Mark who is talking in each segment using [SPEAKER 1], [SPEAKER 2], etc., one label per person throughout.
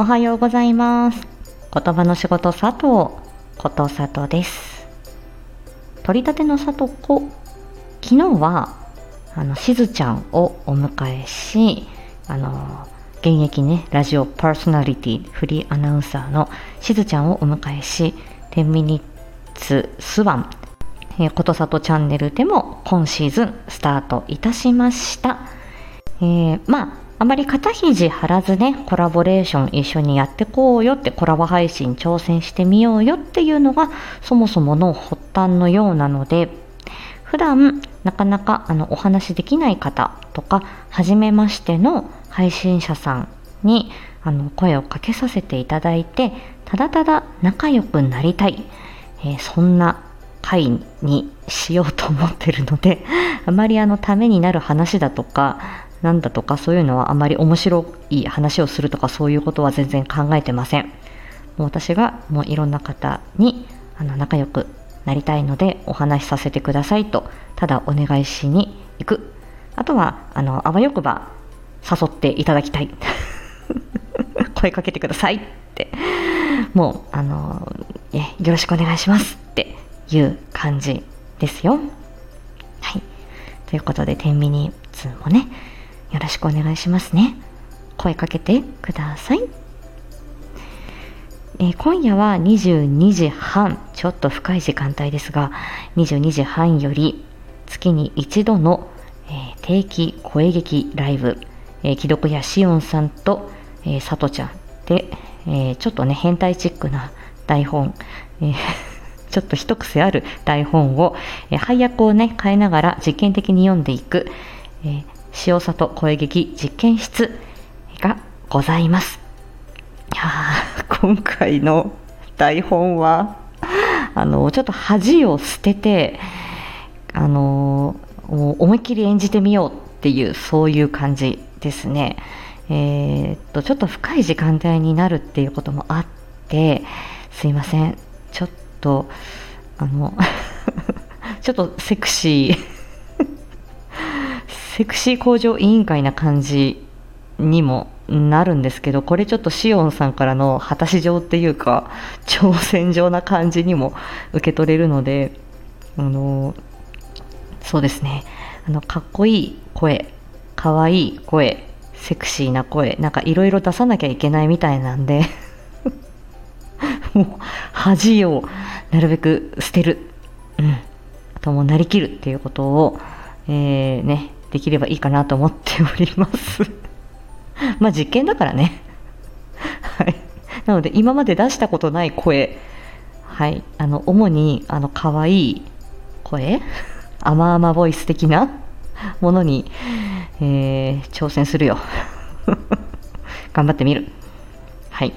[SPEAKER 1] おはようございます。言葉の仕事佐藤。ことさとです。取り立ての里子。昨日はあのしずちゃんをお迎えしあの現役ねラジオパーソナリティフリーアナウンサーのしずちゃんをお迎えし10ミニッツスワン。えー、ことさとチャンネルでも今シーズンスタートいたしました。えー、まあ、あまり肩肘張らずね、コラボレーション一緒にやってこうよってコラボ配信挑戦してみようよっていうのがそもそもの発端のようなので、普段なかなかあのお話しできない方とか、初めましての配信者さんにあの声をかけさせていただいて、ただただ仲良くなりたい、えー、そんな回にしようと思ってるので、あまりあのためになる話だとか、なんだとかそういうのはあまり面白い話をするとかそういうことは全然考えてません。もう私がもういろんな方にあの仲良くなりたいのでお話しさせてくださいとただお願いしに行く。あとはあのあわよくば誘っていただきたい。声かけてくださいってもうあのよろしくお願いしますっていう感じですよ。はい。ということで、天ミニ2もね、よろしくお願いしますね。声かけてください。えー、今夜は22時半、ちょっと深い時間帯ですが、22時半より月に一度の、えー、定期声劇ライブ、えー、既読やしおんさんと、えー、さとちゃんで、え、ちょっとね、変態チックな台本、え ちょっと一癖ある台本を、え配役をね、変えながら実験的に読んでいく、え、塩里声劇実験室がございます。いや今回の台本は、あの、ちょっと恥を捨てて、あの、思いっきり演じてみようっていう、そういう感じですね。えー、っと、ちょっと深い時間帯になるっていうこともあって、すいません。ちょっとあの ちょっとセクシーセクシー向上委員会な感じにもなるんですけどこれちょっとシオンさんからの果たし状っていうか挑戦状な感じにも受け取れるのであのそうですね。あのかっこいい声かわいい声セクシーな声なんかいろいろ出さなきゃいけないみたいなんで もう恥をなるべく捨てる、うん、あともなりきるっていうことを、えー、ね、できればいいかなと思っております まあ実験だからね。はい。なので今まで出したことない声、はい、あの主にあの可愛い声、甘々ボイス的なものに、えー、挑戦するよ。頑張ってみる。はい。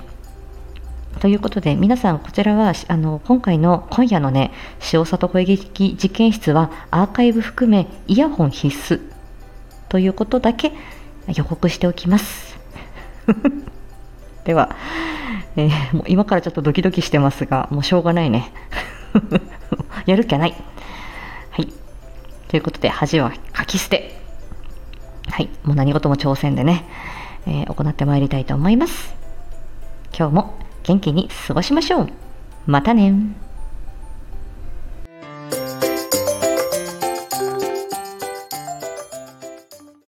[SPEAKER 1] ということで、皆さん、こちらは、あの、今回の、今夜のね、塩里声劇実験室は、アーカイブ含め、イヤホン必須。ということだけ予告しておきます。では、えー、もう今からちょっとドキドキしてますが、もうしょうがないね。やるっきゃない。はい。ということで、恥は書き捨て。はい。もう何事も挑戦でね、えー、行ってまいりたいと思います。今日も元気に過ごしましょう。またね